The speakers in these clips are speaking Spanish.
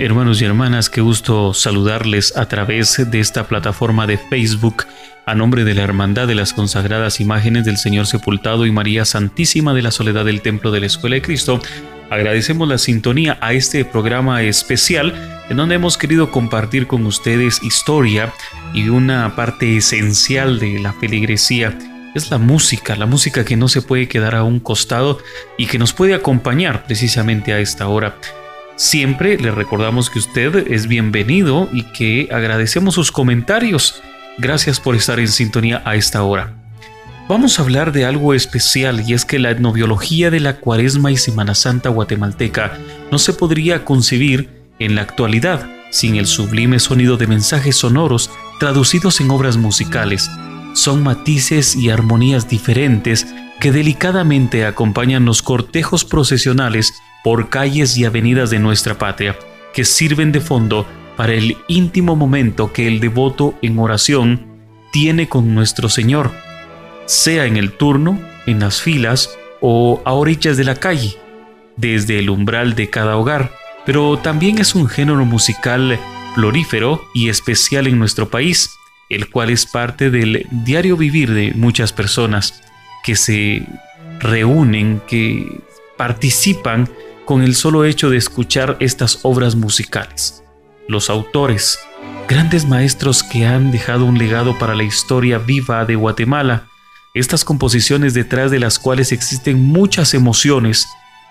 Hermanos y hermanas, qué gusto saludarles a través de esta plataforma de Facebook a nombre de la Hermandad de las Consagradas Imágenes del Señor Sepultado y María Santísima de la Soledad del Templo de la Escuela de Cristo. Agradecemos la sintonía a este programa especial en donde hemos querido compartir con ustedes historia y una parte esencial de la feligresía es la música, la música que no se puede quedar a un costado y que nos puede acompañar precisamente a esta hora. Siempre le recordamos que usted es bienvenido y que agradecemos sus comentarios. Gracias por estar en sintonía a esta hora. Vamos a hablar de algo especial y es que la etnobiología de la Cuaresma y Semana Santa guatemalteca no se podría concebir en la actualidad sin el sublime sonido de mensajes sonoros traducidos en obras musicales. Son matices y armonías diferentes que delicadamente acompañan los cortejos procesionales por calles y avenidas de nuestra patria, que sirven de fondo para el íntimo momento que el devoto en oración tiene con nuestro Señor, sea en el turno, en las filas o a orillas de la calle, desde el umbral de cada hogar, pero también es un género musical florífero y especial en nuestro país, el cual es parte del diario vivir de muchas personas que se reúnen, que participan con el solo hecho de escuchar estas obras musicales. Los autores, grandes maestros que han dejado un legado para la historia viva de Guatemala, estas composiciones detrás de las cuales existen muchas emociones,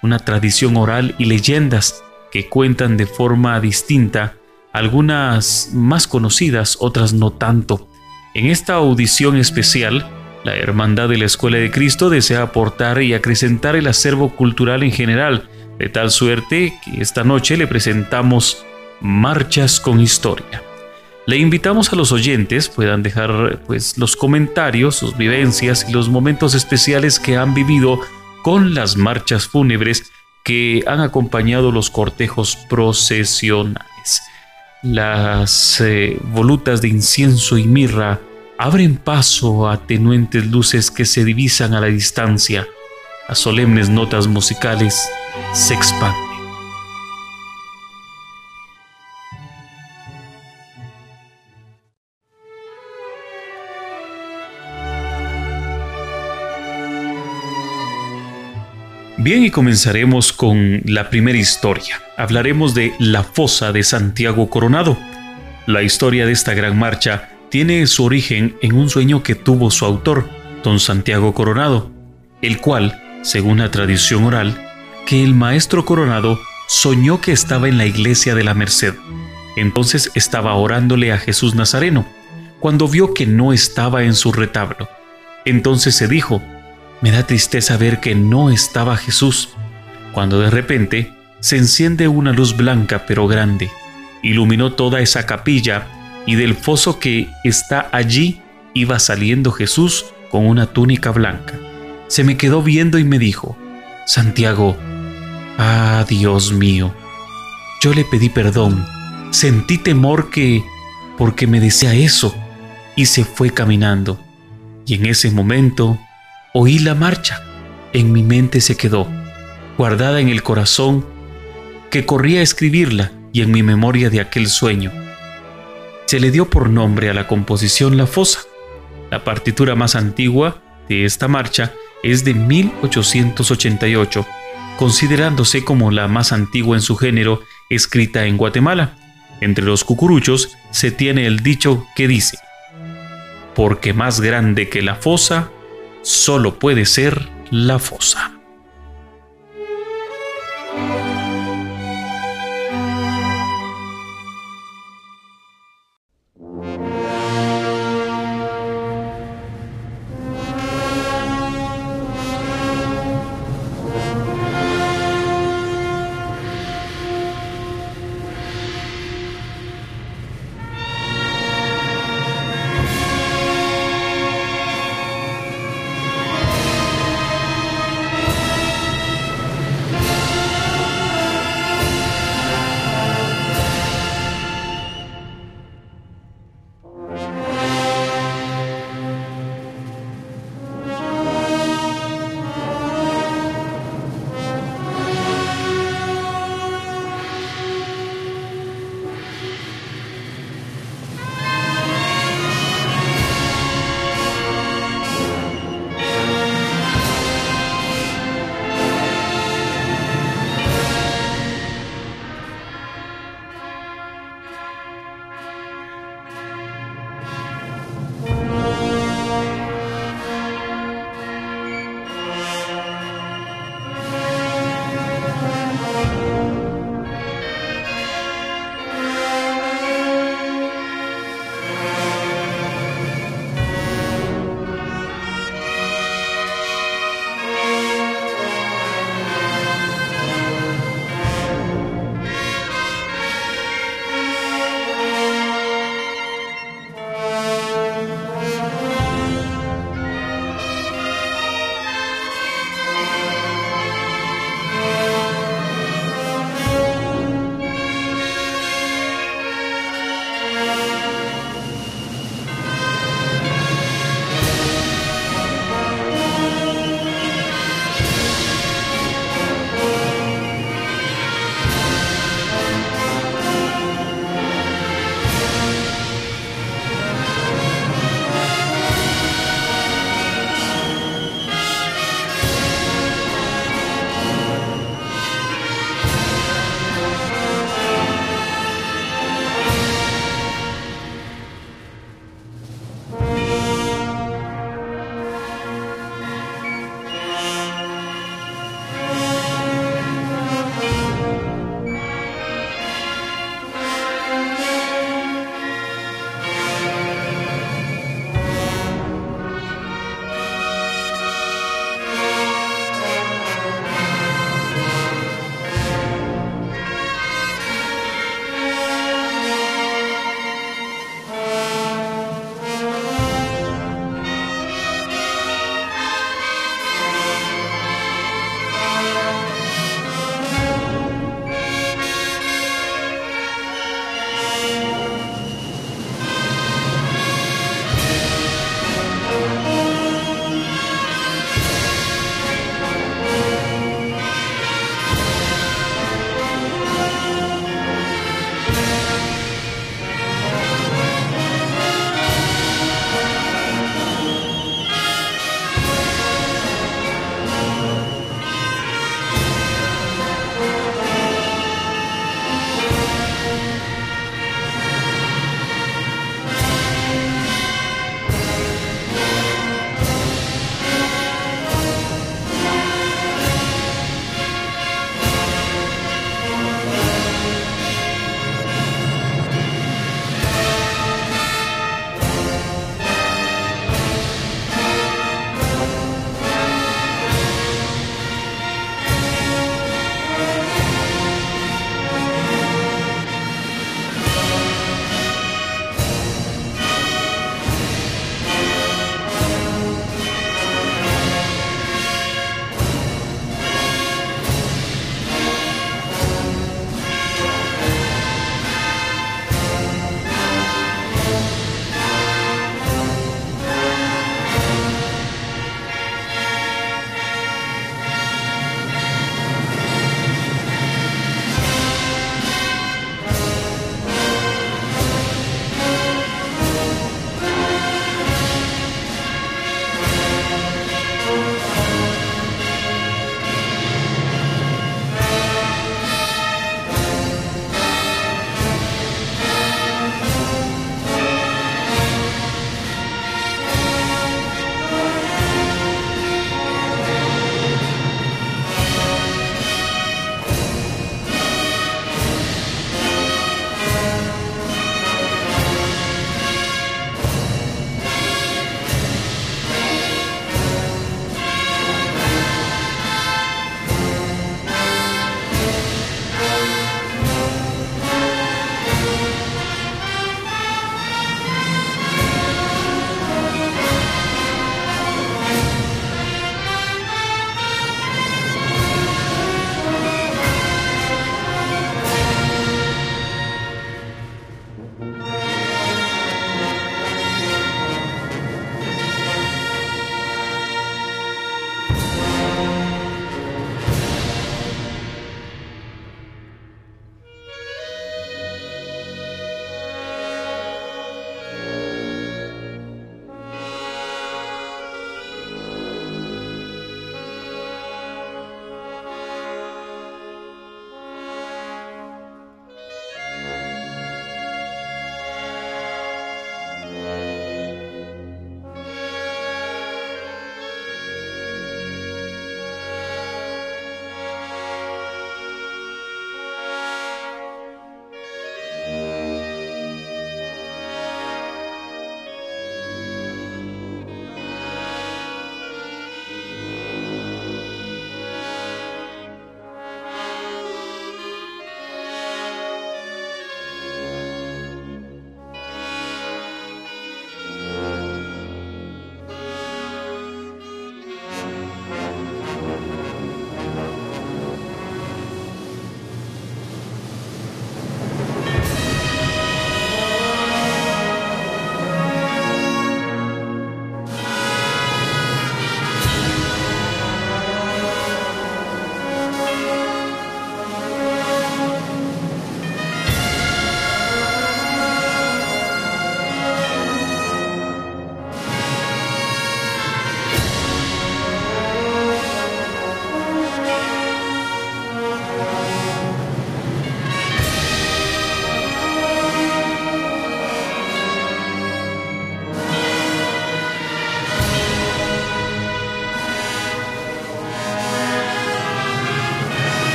una tradición oral y leyendas que cuentan de forma distinta, algunas más conocidas, otras no tanto. En esta audición especial, la Hermandad de la Escuela de Cristo desea aportar y acrecentar el acervo cultural en general, de tal suerte que esta noche le presentamos Marchas con Historia. Le invitamos a los oyentes puedan dejar pues los comentarios, sus vivencias y los momentos especiales que han vivido con las marchas fúnebres que han acompañado los cortejos procesionales. Las eh, volutas de incienso y mirra abren paso a tenuentes luces que se divisan a la distancia a solemnes notas musicales se expande. Bien, y comenzaremos con la primera historia. Hablaremos de La Fosa de Santiago Coronado. La historia de esta gran marcha tiene su origen en un sueño que tuvo su autor, don Santiago Coronado, el cual según la tradición oral, que el maestro coronado soñó que estaba en la iglesia de la Merced. Entonces estaba orándole a Jesús Nazareno, cuando vio que no estaba en su retablo. Entonces se dijo, me da tristeza ver que no estaba Jesús, cuando de repente se enciende una luz blanca pero grande, iluminó toda esa capilla y del foso que está allí iba saliendo Jesús con una túnica blanca se me quedó viendo y me dijo, Santiago, ah, Dios mío, yo le pedí perdón, sentí temor que, porque me decía eso, y se fue caminando. Y en ese momento oí la marcha, en mi mente se quedó, guardada en el corazón, que corría a escribirla y en mi memoria de aquel sueño. Se le dio por nombre a la composición La Fosa, la partitura más antigua de esta marcha es de 1888, considerándose como la más antigua en su género escrita en Guatemala. Entre los cucuruchos se tiene el dicho que dice, porque más grande que la fosa, solo puede ser la fosa.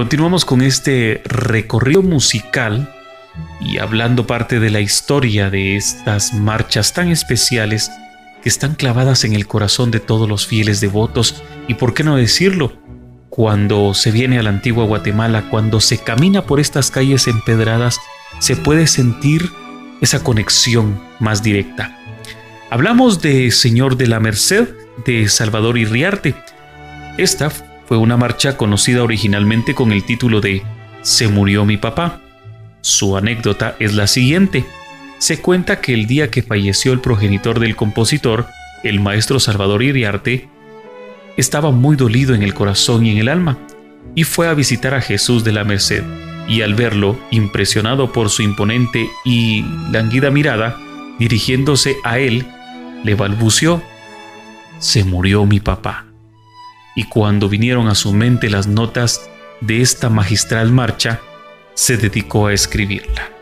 Continuamos con este recorrido musical y hablando parte de la historia de estas marchas tan especiales que están clavadas en el corazón de todos los fieles devotos y por qué no decirlo, cuando se viene a la antigua Guatemala, cuando se camina por estas calles empedradas, se puede sentir esa conexión más directa. Hablamos de Señor de la Merced de Salvador Irriarte. Esta fue una marcha conocida originalmente con el título de Se murió mi papá. Su anécdota es la siguiente. Se cuenta que el día que falleció el progenitor del compositor, el maestro Salvador Iriarte, estaba muy dolido en el corazón y en el alma, y fue a visitar a Jesús de la Merced, y al verlo, impresionado por su imponente y languida mirada, dirigiéndose a él, le balbució, se murió mi papá y cuando vinieron a su mente las notas de esta magistral marcha, se dedicó a escribirla.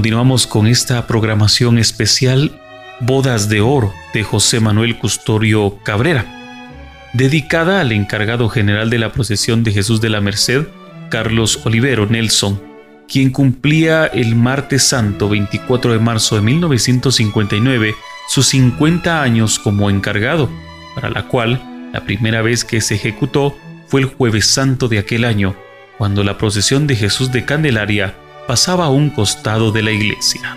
Continuamos con esta programación especial Bodas de Oro de José Manuel Custorio Cabrera, dedicada al encargado general de la procesión de Jesús de la Merced, Carlos Olivero Nelson, quien cumplía el martes santo 24 de marzo de 1959 sus 50 años como encargado, para la cual la primera vez que se ejecutó fue el jueves santo de aquel año, cuando la procesión de Jesús de Candelaria pasaba a un costado de la iglesia.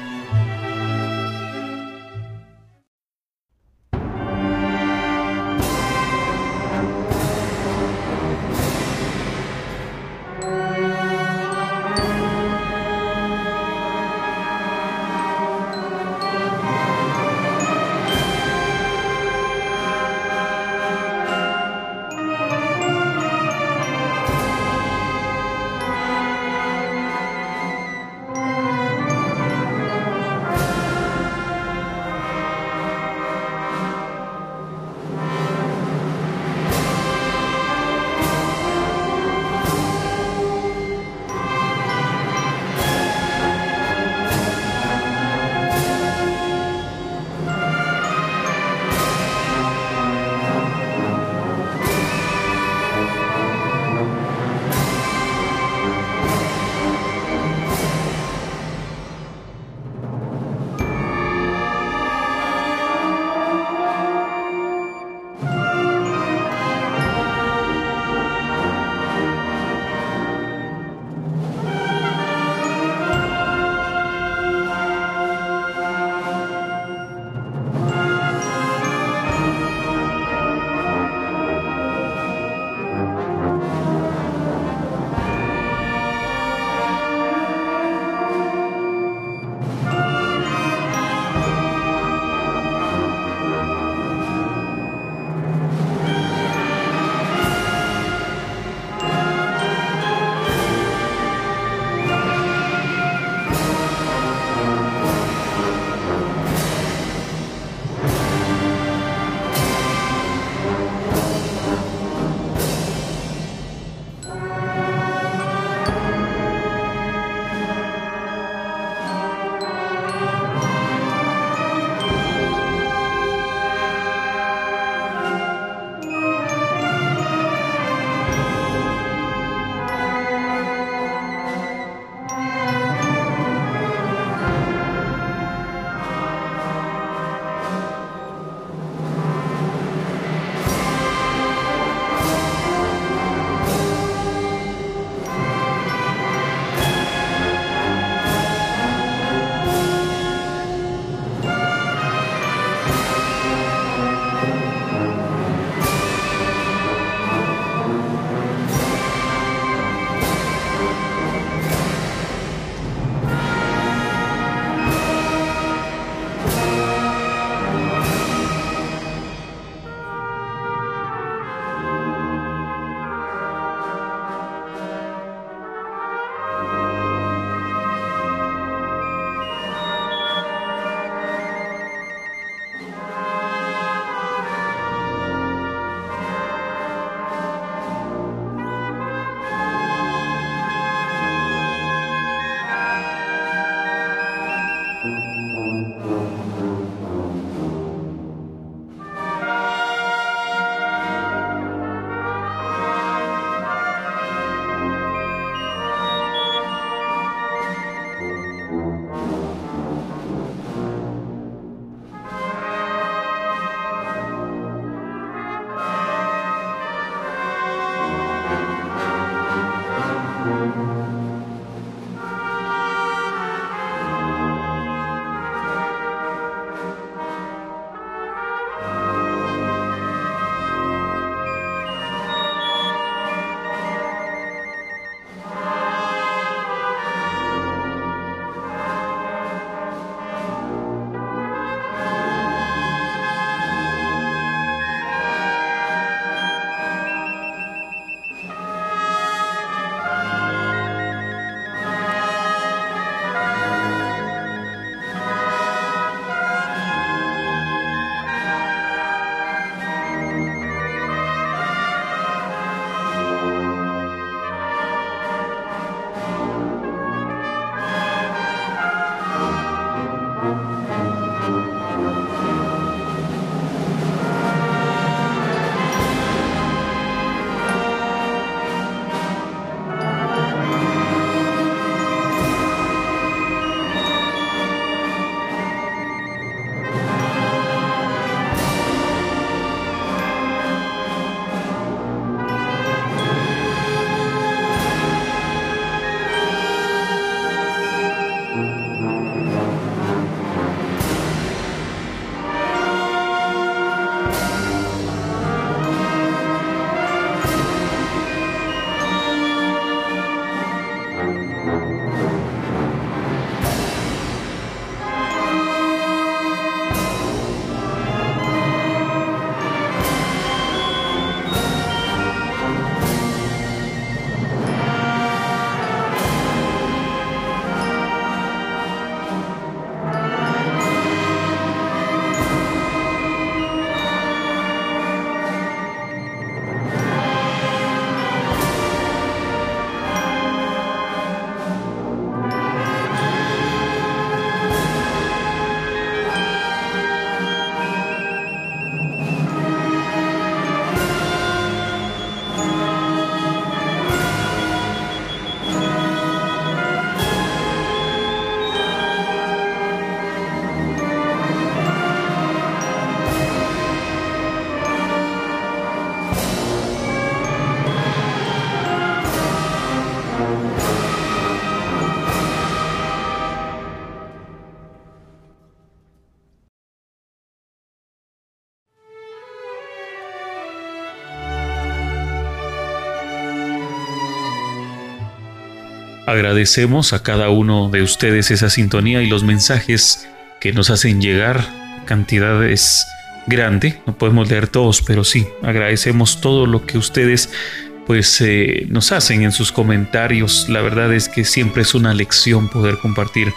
Agradecemos a cada uno de ustedes esa sintonía y los mensajes que nos hacen llegar. Cantidades grande, no podemos leer todos, pero sí, agradecemos todo lo que ustedes pues eh, nos hacen en sus comentarios. La verdad es que siempre es una lección poder compartir.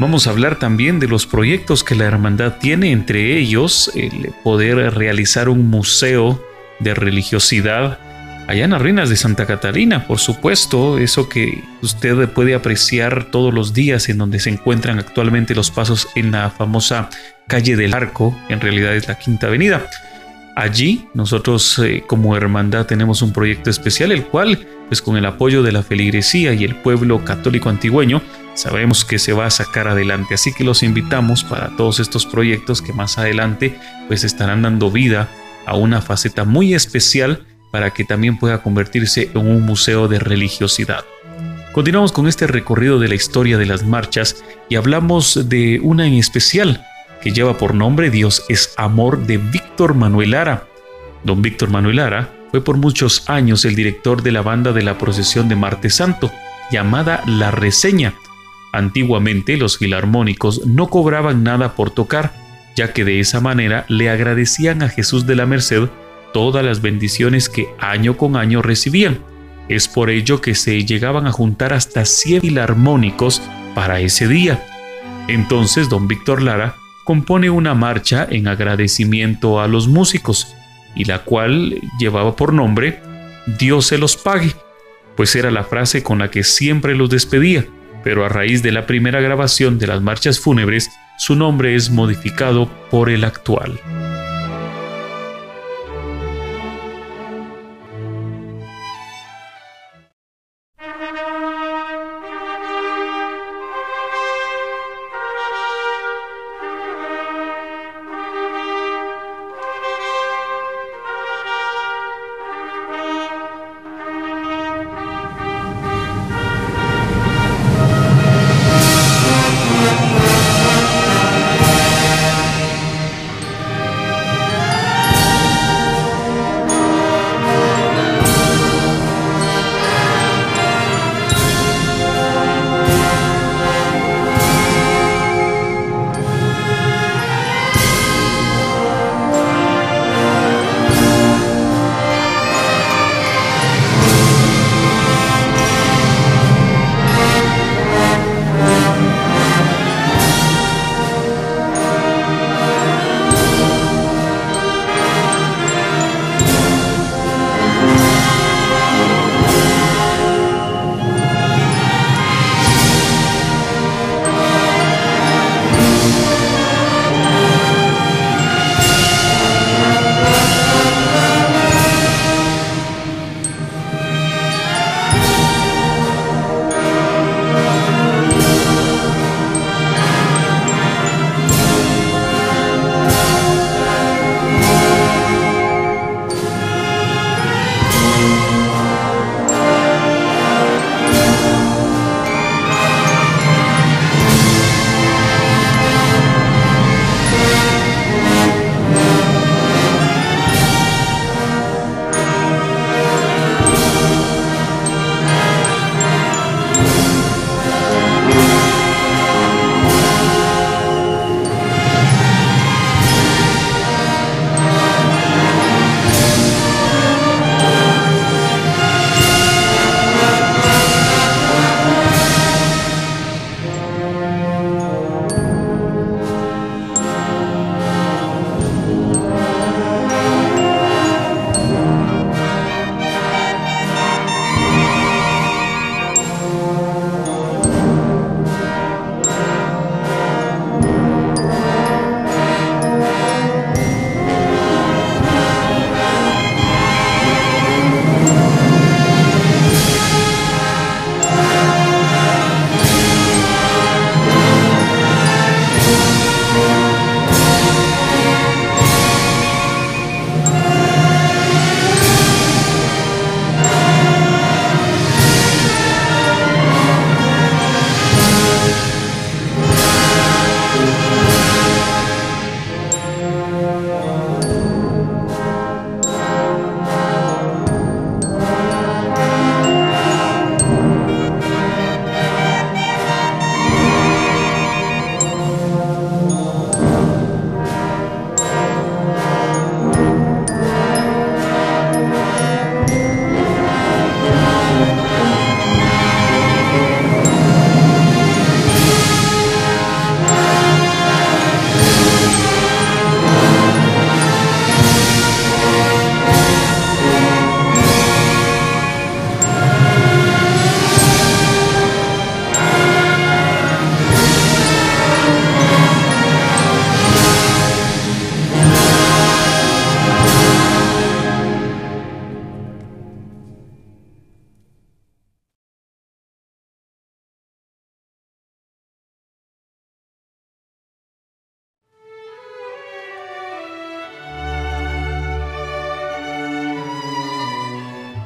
Vamos a hablar también de los proyectos que la hermandad tiene, entre ellos el poder realizar un museo de religiosidad allá en las ruinas de Santa Catarina, por supuesto, eso que usted puede apreciar todos los días en donde se encuentran actualmente los pasos en la famosa calle del Arco, en realidad es la Quinta Avenida. Allí nosotros eh, como hermandad tenemos un proyecto especial, el cual, pues con el apoyo de la feligresía y el pueblo católico antigüeño, sabemos que se va a sacar adelante. Así que los invitamos para todos estos proyectos que más adelante pues estarán dando vida a una faceta muy especial para que también pueda convertirse en un museo de religiosidad. Continuamos con este recorrido de la historia de las marchas y hablamos de una en especial, que lleva por nombre Dios es Amor de Víctor Manuel Lara. Don Víctor Manuel Lara fue por muchos años el director de la banda de la procesión de Martes Santo, llamada La Reseña. Antiguamente los filarmónicos no cobraban nada por tocar, ya que de esa manera le agradecían a Jesús de la Merced todas las bendiciones que año con año recibían. Es por ello que se llegaban a juntar hasta 100 filarmónicos para ese día. Entonces don Víctor Lara compone una marcha en agradecimiento a los músicos, y la cual llevaba por nombre Dios se los pague, pues era la frase con la que siempre los despedía, pero a raíz de la primera grabación de las marchas fúnebres, su nombre es modificado por el actual.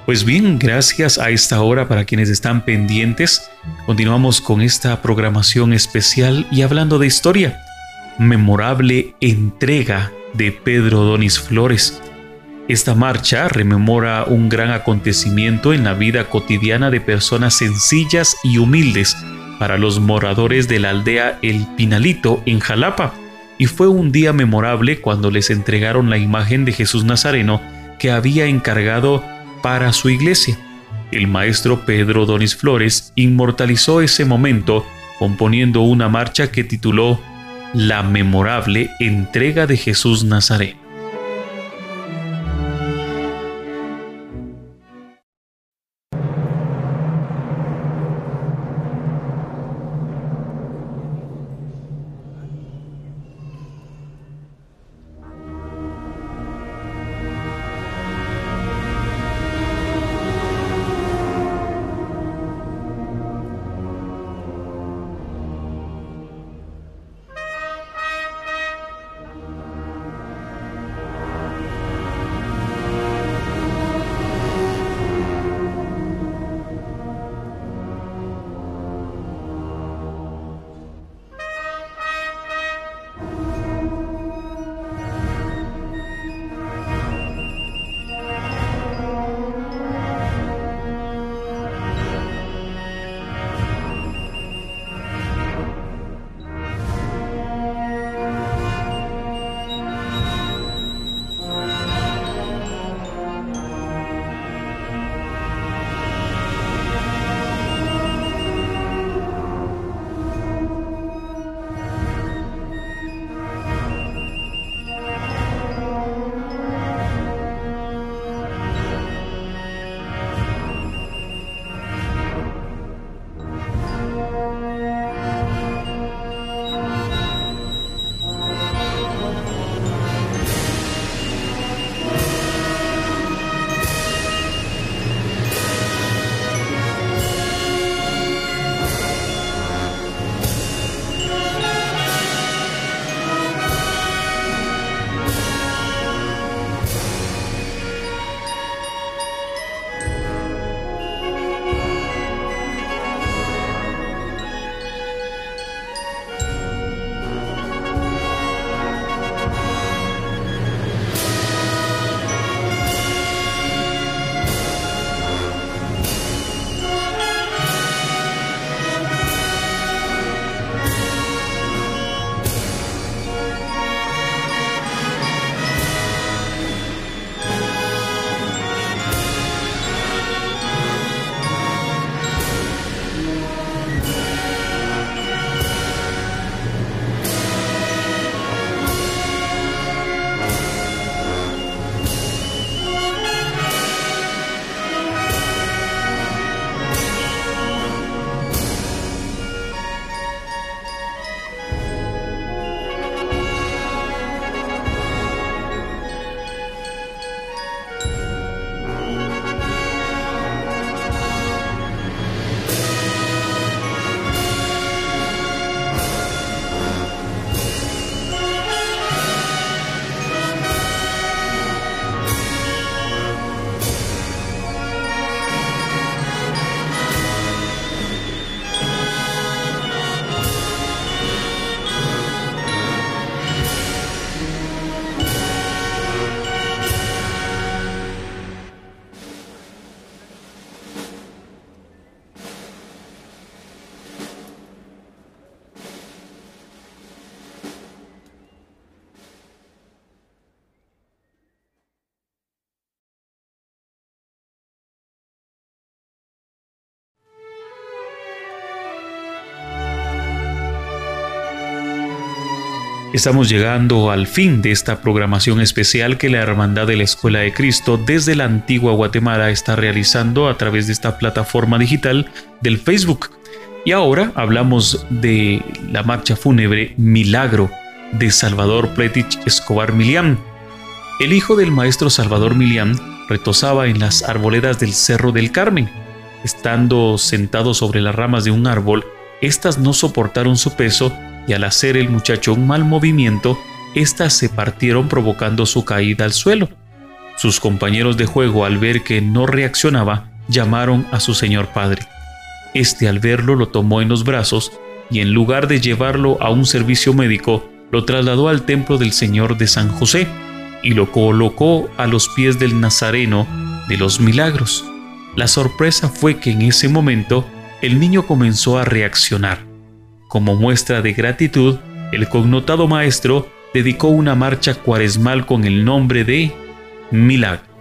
Pues bien, gracias a esta hora para quienes están pendientes. Continuamos con esta programación especial y hablando de historia. Memorable entrega de Pedro Donis Flores. Esta marcha rememora un gran acontecimiento en la vida cotidiana de personas sencillas y humildes para los moradores de la aldea El Pinalito en Jalapa, y fue un día memorable cuando les entregaron la imagen de Jesús Nazareno que había encargado para su iglesia. El maestro Pedro Donis Flores inmortalizó ese momento componiendo una marcha que tituló La memorable entrega de Jesús Nazareno. Estamos llegando al fin de esta programación especial que la Hermandad de la Escuela de Cristo desde la antigua Guatemala está realizando a través de esta plataforma digital del Facebook. Y ahora hablamos de la marcha fúnebre Milagro de Salvador Pletich Escobar Milián. El hijo del maestro Salvador Milián retosaba en las arboledas del Cerro del Carmen. Estando sentado sobre las ramas de un árbol, estas no soportaron su peso y al hacer el muchacho un mal movimiento, éstas se partieron provocando su caída al suelo. Sus compañeros de juego, al ver que no reaccionaba, llamaron a su señor padre. Este al verlo lo tomó en los brazos y en lugar de llevarlo a un servicio médico, lo trasladó al templo del Señor de San José y lo colocó a los pies del Nazareno de los Milagros. La sorpresa fue que en ese momento el niño comenzó a reaccionar. Como muestra de gratitud, el connotado maestro dedicó una marcha cuaresmal con el nombre de Milagro.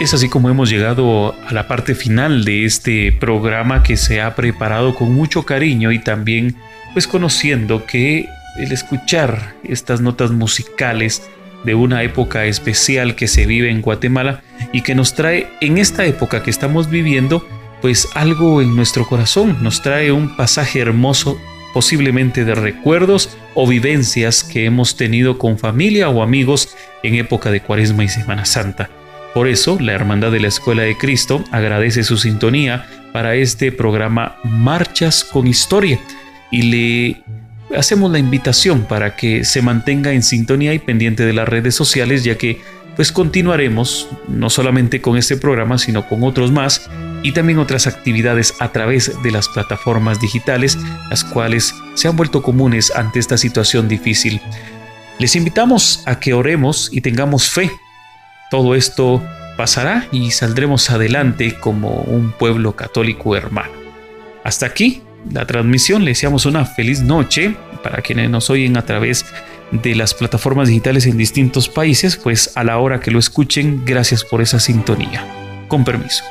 Es así como hemos llegado a la parte final de este programa que se ha preparado con mucho cariño y también pues conociendo que el escuchar estas notas musicales de una época especial que se vive en Guatemala y que nos trae en esta época que estamos viviendo pues algo en nuestro corazón, nos trae un pasaje hermoso posiblemente de recuerdos o vivencias que hemos tenido con familia o amigos en época de Cuaresma y Semana Santa. Por eso, la Hermandad de la Escuela de Cristo agradece su sintonía para este programa Marchas con Historia y le hacemos la invitación para que se mantenga en sintonía y pendiente de las redes sociales, ya que pues continuaremos no solamente con este programa, sino con otros más y también otras actividades a través de las plataformas digitales, las cuales se han vuelto comunes ante esta situación difícil. Les invitamos a que oremos y tengamos fe. Todo esto pasará y saldremos adelante como un pueblo católico hermano. Hasta aquí la transmisión, le deseamos una feliz noche para quienes nos oyen a través de las plataformas digitales en distintos países, pues a la hora que lo escuchen, gracias por esa sintonía. Con permiso.